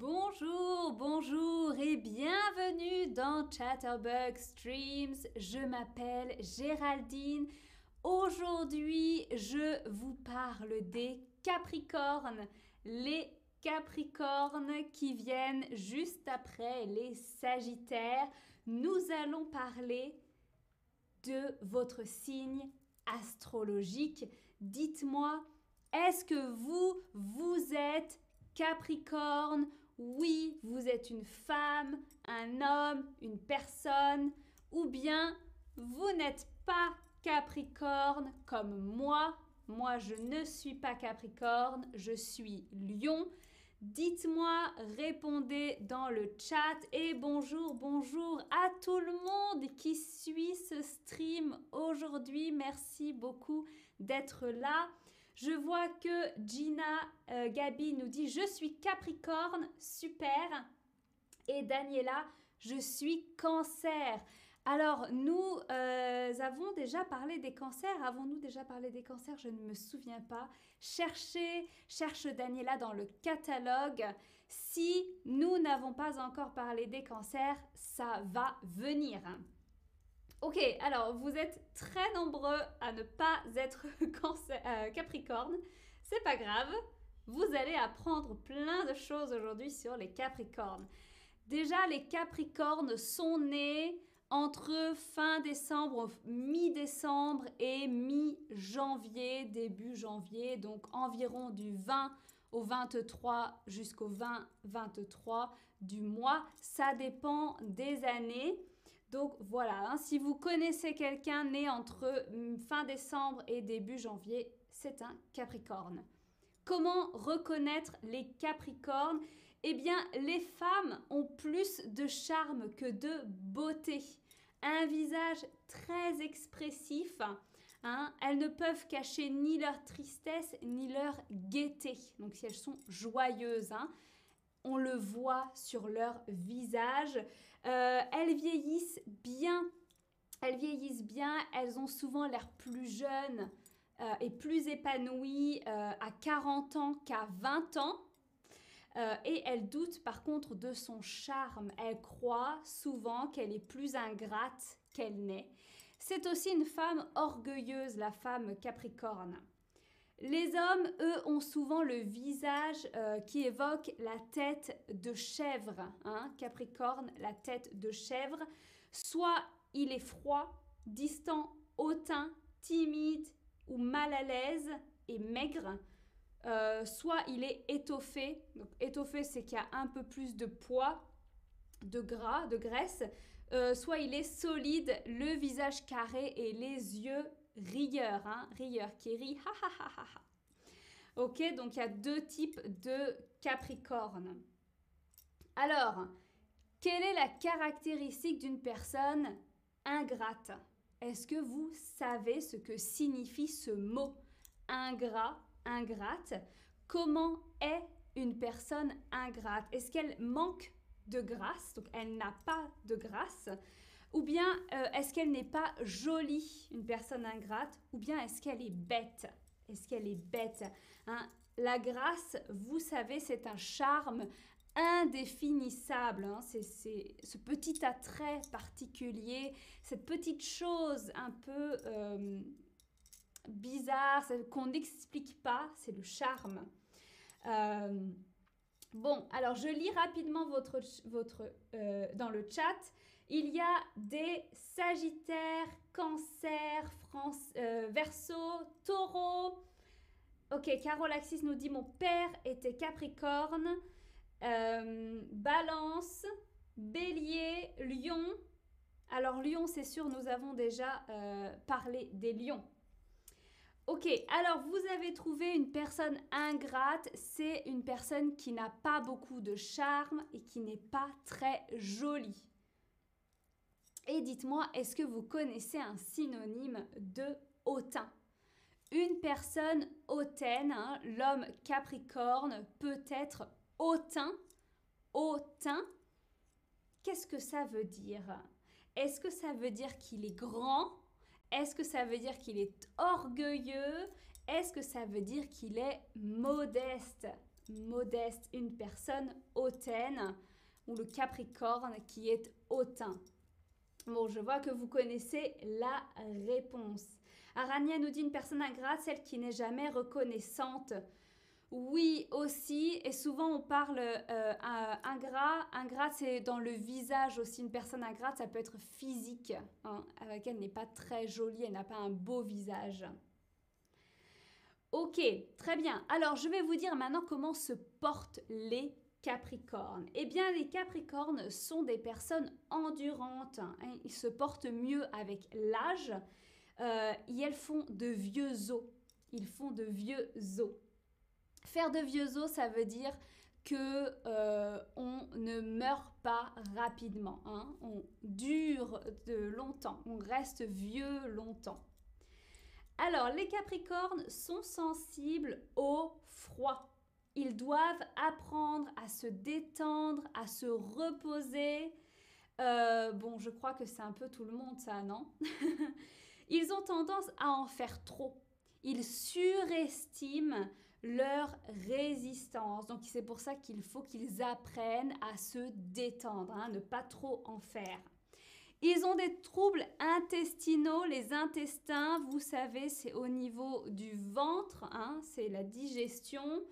Bonjour, bonjour et bienvenue dans Chatterbug Streams. Je m'appelle Géraldine. Aujourd'hui, je vous parle des Capricornes. Les Capricornes qui viennent juste après les Sagittaires. Nous allons parler de votre signe astrologique. Dites-moi, est-ce que vous, vous êtes Capricorne Oui, vous êtes une femme, un homme, une personne, ou bien vous n'êtes pas Capricorne comme moi. Moi, je ne suis pas Capricorne, je suis Lion. Dites-moi, répondez dans le chat et bonjour, bonjour à tout le monde qui suit ce stream aujourd'hui. Merci beaucoup d'être là. Je vois que Gina euh, Gabi nous dit Je suis Capricorne, super. Et Daniela, je suis Cancer. Alors, nous euh, avons déjà parlé des cancers. Avons-nous déjà parlé des cancers? Je ne me souviens pas. Cherchez, cherche Daniela dans le catalogue. Si nous n'avons pas encore parlé des cancers, ça va venir. Ok, alors vous êtes très nombreux à ne pas être euh, Capricorne. C'est pas grave. Vous allez apprendre plein de choses aujourd'hui sur les Capricornes. Déjà, les Capricornes sont nés entre fin décembre, mi-décembre et mi-janvier, début janvier, donc environ du 20 au 23 jusqu'au 20-23 du mois. Ça dépend des années. Donc voilà, hein, si vous connaissez quelqu'un né entre hum, fin décembre et début janvier, c'est un Capricorne. Comment reconnaître les Capricornes? Eh bien, les femmes ont plus de charme que de beauté. Un visage très expressif. Hein, elles ne peuvent cacher ni leur tristesse ni leur gaieté. Donc si elles sont joyeuses, hein, on le voit sur leur visage. Euh, elles vieillissent bien. Elles vieillissent bien. Elles ont souvent l'air plus jeunes euh, et plus épanouies euh, à 40 ans qu'à 20 ans. et elles doutent par contre de son charme. Elles croient souvent qu'elle est plus ingrate qu'elle n'est. C'est aussi une femme orgueilleuse, la femme Capricorne. Les hommes, eux, ont souvent le visage euh, qui évoque la tête de chèvre, hein, Capricorne, la tête de chèvre. Soit il est froid, distant, hautain, timide ou mal à l'aise et maigre. Euh, soit il est étoffé. Étoffé, c'est qu'il y a un peu plus de poids, de gras, de graisse. Euh, soit il est solide, le visage carré et les yeux rieur, hein, rieur qui rit. Ok, donc il y a deux types de Capricorne. Alors, quelle est la caractéristique d'une personne ingrate? Est-ce que vous savez ce que signifie ce mot ingrat, ingrate? Comment est une personne ingrate? Est-ce qu'elle manque de grâce? Donc elle n'a pas de grâce ou bien euh, est-ce qu'elle n'est pas jolie, une personne ingrate? Ou bien est-ce qu'elle est bête? Est-ce qu'elle est bête hein? La grâce, vous savez, c'est un charme indéfinissable. Hein? C'est ce petit attrait particulier, cette petite chose un peu euh, bizarre, qu'on n'explique pas, c'est le charme. Euh, bon, alors je lis rapidement votre, votre, dans le chat. Il y a des Sagittaires, Cancer, France, euh, Verseau, Taureau. Ok, Carole Axis nous dit mon père était Capricorne, euh, Balance, Bélier, Lion. Alors Lion, c'est sûr, nous avons déjà euh, parlé des lions. Ok, alors vous avez trouvé une personne ingrate, c'est une personne qui n'a pas beaucoup de charme et qui n'est pas très jolie. Et dites-moi, est-ce que vous connaissez un synonyme de hautain? Une personne hautaine, hein, l'homme capricorne, peut être hautain. Hautain, qu'est-ce que ça veut dire? Est-ce que ça veut dire qu'il est grand? Est-ce que ça veut dire qu'il est orgueilleux? Est-ce que ça veut dire qu'il est modeste? Modeste, une personne hautaine, ou le Capricorne qui est hautain. Bon, je vois que vous connaissez la réponse. Arania nous dit une personne ingrate, celle qui n'est jamais reconnaissante. Oui, aussi, et souvent on parle euh, ingrat. Ingrat, c'est dans le visage aussi. Une personne ingrate, ça peut être physique, hein, elle n'est pas très jolie, elle n'a pas un beau visage. Ok, très bien. Alors, je vais vous dire maintenant comment se portent les Capricornes. Eh bien, les Capricornes sont des personnes endurantes. Hein. Ils se portent mieux avec l'âge euh, et elles font de vieux os. Ils font de vieux os. Faire de vieux os, ça veut dire que euh, on ne meurt pas rapidement. Hein. On dure de longtemps. On reste vieux longtemps. Alors, les Capricornes sont sensibles au froid. Ils doivent apprendre à se détendre, à se reposer. Euh, bon, je crois que c'est un peu tout le monde, ça, non? Ils ont tendance à en faire trop. Ils surestiment leur résistance. Donc, c'est pour ça qu'il faut qu'ils apprennent à se détendre, hein, ne pas trop en faire. Ils ont des troubles intestinaux. Les intestins, vous savez, c'est au niveau du ventre, hein, c'est la digestion.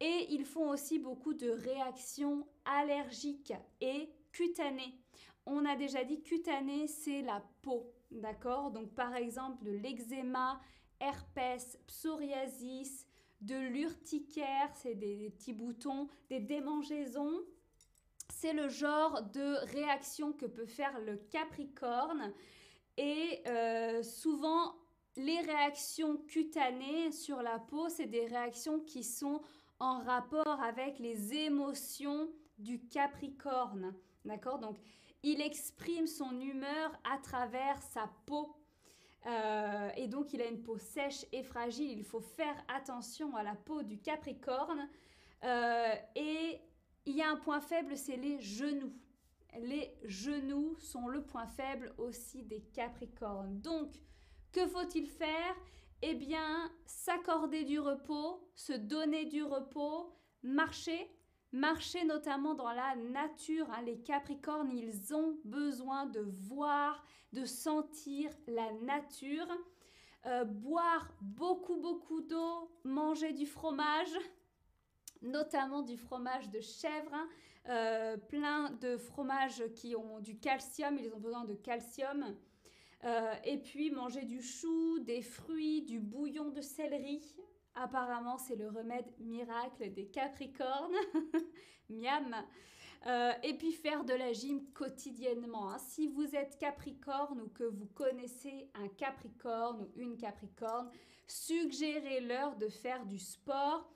Et ils font aussi beaucoup de réactions allergiques et cutanées. On a déjà dit cutanées, c'est la peau, d'accord? Donc par exemple de l'eczéma, herpès, psoriasis, de l'urticaire, c'est des, petits boutons, des démangeaisons. C'est le genre de réaction que peut faire le Capricorne. Et euh, souvent, les réactions cutanées sur la peau, c'est des réactions qui sont en rapport avec les émotions du Capricorne. D'accord? Donc, il exprime son humeur à travers sa peau. Euh, et donc, il a une peau sèche et fragile. Il faut faire attention à la peau du Capricorne. Euh, et il y a un point faible, c'est les genoux. Les genoux sont le point faible aussi des Capricornes. Donc, que faut-il faire? Eh bien, s'accorder du repos, se donner du repos, marcher, marcher notamment dans la nature. Hein. Les Capricornes, ils ont besoin de voir, de sentir la nature. Euh, boire beaucoup, beaucoup d'eau, manger du fromage, notamment du fromage de chèvre, hein. euh, plein de fromages qui ont du calcium, ils ont besoin de calcium. Euh, et puis manger du chou, des fruits, du bouillon de céleri. Apparemment, c'est le remède miracle des Capricornes. Miam. Euh, et puis faire de la gym quotidiennement. Hein. Si vous êtes Capricorne ou que vous connaissez un Capricorne ou une Capricorne, suggérez-leur de faire du sport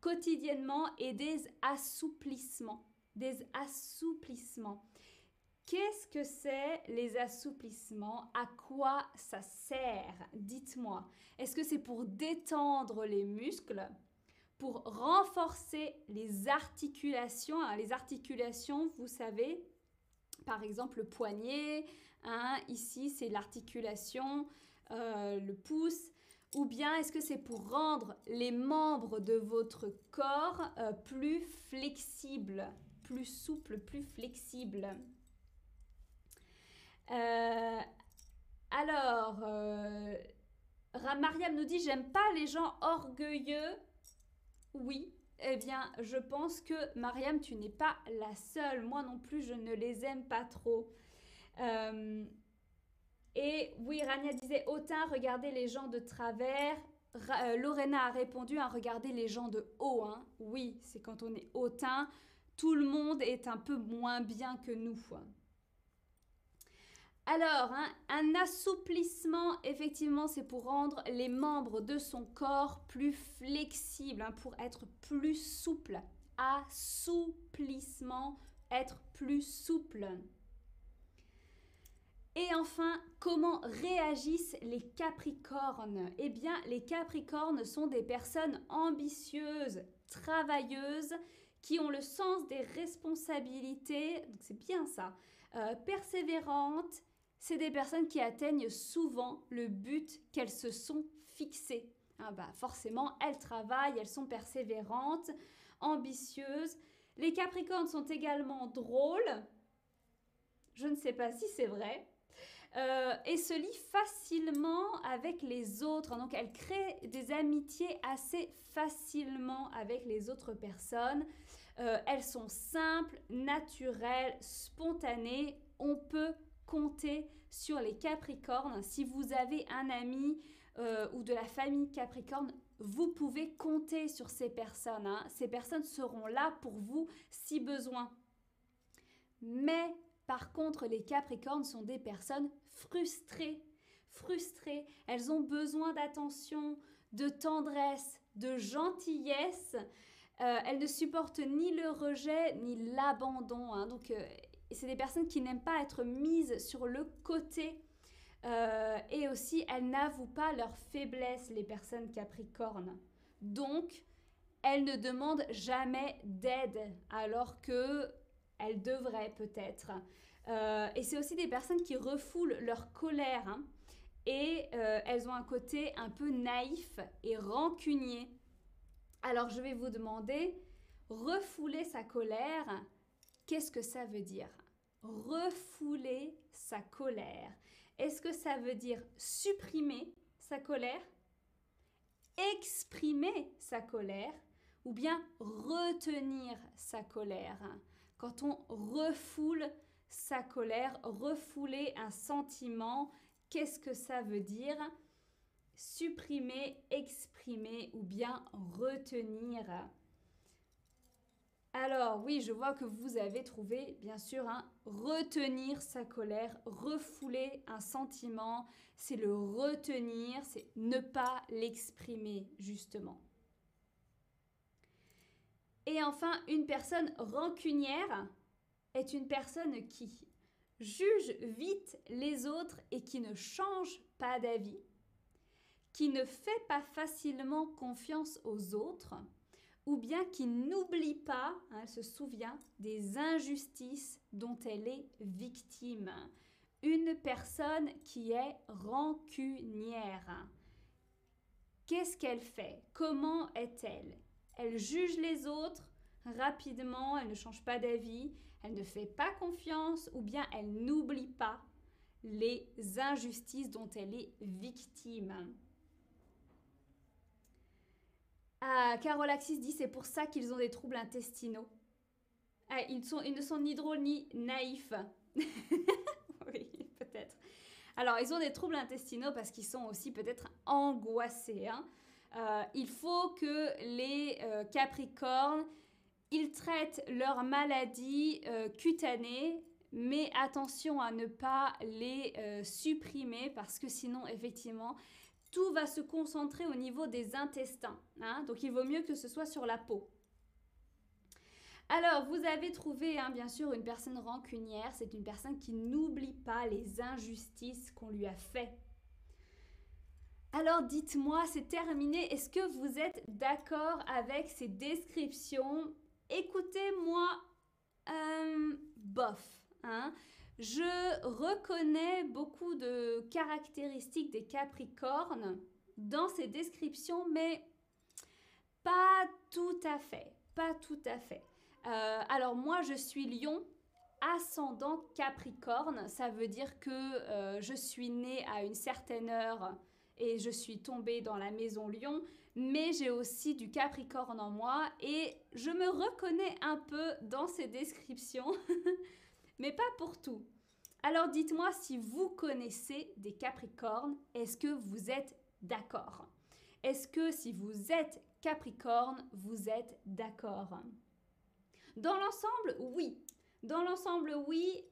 quotidiennement et des assouplissements. Des assouplissements. Qu'est-ce que c'est les assouplissements? À quoi ça sert? Dites-moi. Est-ce que c'est pour détendre les muscles? Pour renforcer les articulations? Hein, Les articulations, vous savez, par exemple le poignet, hein, ici c'est l'articulation, euh, le pouce. Ou bien est-ce que c'est pour rendre les membres de votre corps euh, plus flexibles, plus souples, plus flexibles? Euh, alors, euh, Mariam nous dit J'aime pas les gens orgueilleux. Oui, eh bien, je pense que Mariam, tu n'es pas la seule. Moi non plus, je ne les aime pas trop. Euh, et oui, Rania disait Hautain, regardez les gens de travers. Lorena a répondu à regarder les gens de haut. Hein. Oui, c'est quand on est hautain, tout le monde est un peu moins bien que nous. Alors, hein, un assouplissement, effectivement, c'est pour rendre les membres de son corps plus flexibles, hein, pour être plus souple. Assouplissement, être plus souple. Et enfin, comment réagissent les Capricornes? Eh bien, les Capricornes sont des personnes ambitieuses, travailleuses, qui ont le sens des responsabilités, c'est bien ça, euh, persévérantes, c'est des personnes qui atteignent souvent le but qu'elles se sont fixées. hein, bah forcément, elles travaillent, elles sont persévérantes, ambitieuses. Les Capricornes sont également drôles. Je ne sais pas si c'est vrai. Euh, et se lient facilement avec les autres. Donc, elles créent des amitiés assez facilement avec les autres personnes. Euh, elles sont simples, naturelles, spontanées. On peut compter sur les Capricornes. Si vous avez un ami euh, ou de la famille Capricorne, vous pouvez compter sur ces personnes. Hein. Ces personnes seront là pour vous si besoin. Mais par contre, les Capricornes sont des personnes frustrées. Frustrées. Elles ont besoin d'attention, de tendresse, de gentillesse. Euh, elles ne supportent ni le rejet ni l'abandon. Hein. Donc, euh, c'est des personnes qui n'aiment pas être mises sur le côté. Euh, et aussi, elles n'avouent pas leurs faiblesses, les personnes capricornes. Donc, elles ne demandent jamais d'aide, alors que elles devraient peut-être. et c'est aussi des personnes qui refoulent leur colère. Hein. et elles ont un côté un peu naïf et rancunier. Alors je vais vous demander, refouler sa colère, qu'est-ce que ça veut dire? Refouler sa colère. Est-ce que ça veut dire supprimer sa colère Exprimer sa colère ou bien retenir sa colère? Quand on refoule sa colère, refouler un sentiment, qu'est-ce que ça veut dire? Supprimer, exprimer ou bien retenir. Alors oui, je vois que vous avez trouvé bien sûr un retenir sa colère, refouler un sentiment, c'est le retenir, c'est ne pas l'exprimer justement. Et enfin, une personne rancunière est une personne qui juge vite les autres et qui ne change pas d'avis qui ne fait pas facilement confiance aux autres, ou bien qui n'oublie pas, hein, elle se souvient des injustices dont elle est victime. Une personne qui est rancunière. Qu'est-ce qu'elle fait? Comment est-elle? Elle juge les autres rapidement, elle ne change pas d'avis, elle ne fait pas confiance ou bien elle n'oublie pas les injustices dont elle est victime. Ah, Carol Axis dit c'est pour ça qu'ils ont des troubles intestinaux. Ah, ils, ne sont ni drôles ni naïfs. oui, peut-être. Alors, ils ont des troubles intestinaux parce qu'ils sont aussi peut-être angoissés. Hein. Euh, il faut que les euh, Capricornes, ils traitent leurs maladies euh, cutanées, mais attention à ne pas les supprimer parce que sinon, effectivement, tout va se concentrer au niveau des intestins. Hein. donc il vaut mieux que ce soit sur la peau. Alors, vous avez trouvé, hein, bien sûr, une personne rancunière. C'est une personne qui n'oublie pas les injustices qu'on lui a faites. Alors, dites-moi, c'est terminé. Est-ce que vous êtes d'accord avec ces descriptions? Écoutez-moi, euh, bof. Hein je reconnais beaucoup de caractéristiques des Capricornes dans ces descriptions, mais pas tout à fait. Pas tout à fait. Euh, alors moi, je suis lion, ascendant Capricorne. Ça veut dire que euh, je suis née à une certaine heure et je suis tombée dans la maison lion. Mais j'ai aussi du Capricorne en moi et je me reconnais un peu dans ces descriptions. mais pas pour tout. Alors dites-moi si vous connaissez des Capricornes, est-ce que vous êtes d'accord? Est-ce que si vous êtes Capricorne, vous êtes d'accord? Dans l'ensemble, oui. Dans l'ensemble, oui.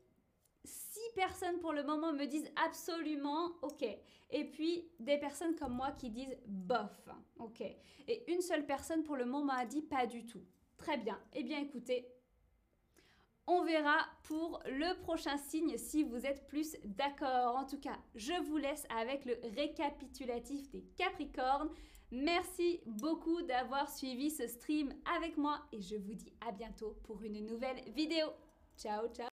Six personnes pour le moment me disent absolument ok. Et puis des personnes comme moi qui disent bof. Ok. Et une seule personne pour le moment m'a dit pas du tout. Très bien. Eh bien écoutez, on verra pour le prochain signe si vous êtes plus d'accord. En tout cas, je vous laisse avec le récapitulatif des Capricornes. Merci beaucoup d'avoir suivi ce stream avec moi et je vous dis à bientôt pour une nouvelle vidéo. Ciao, ciao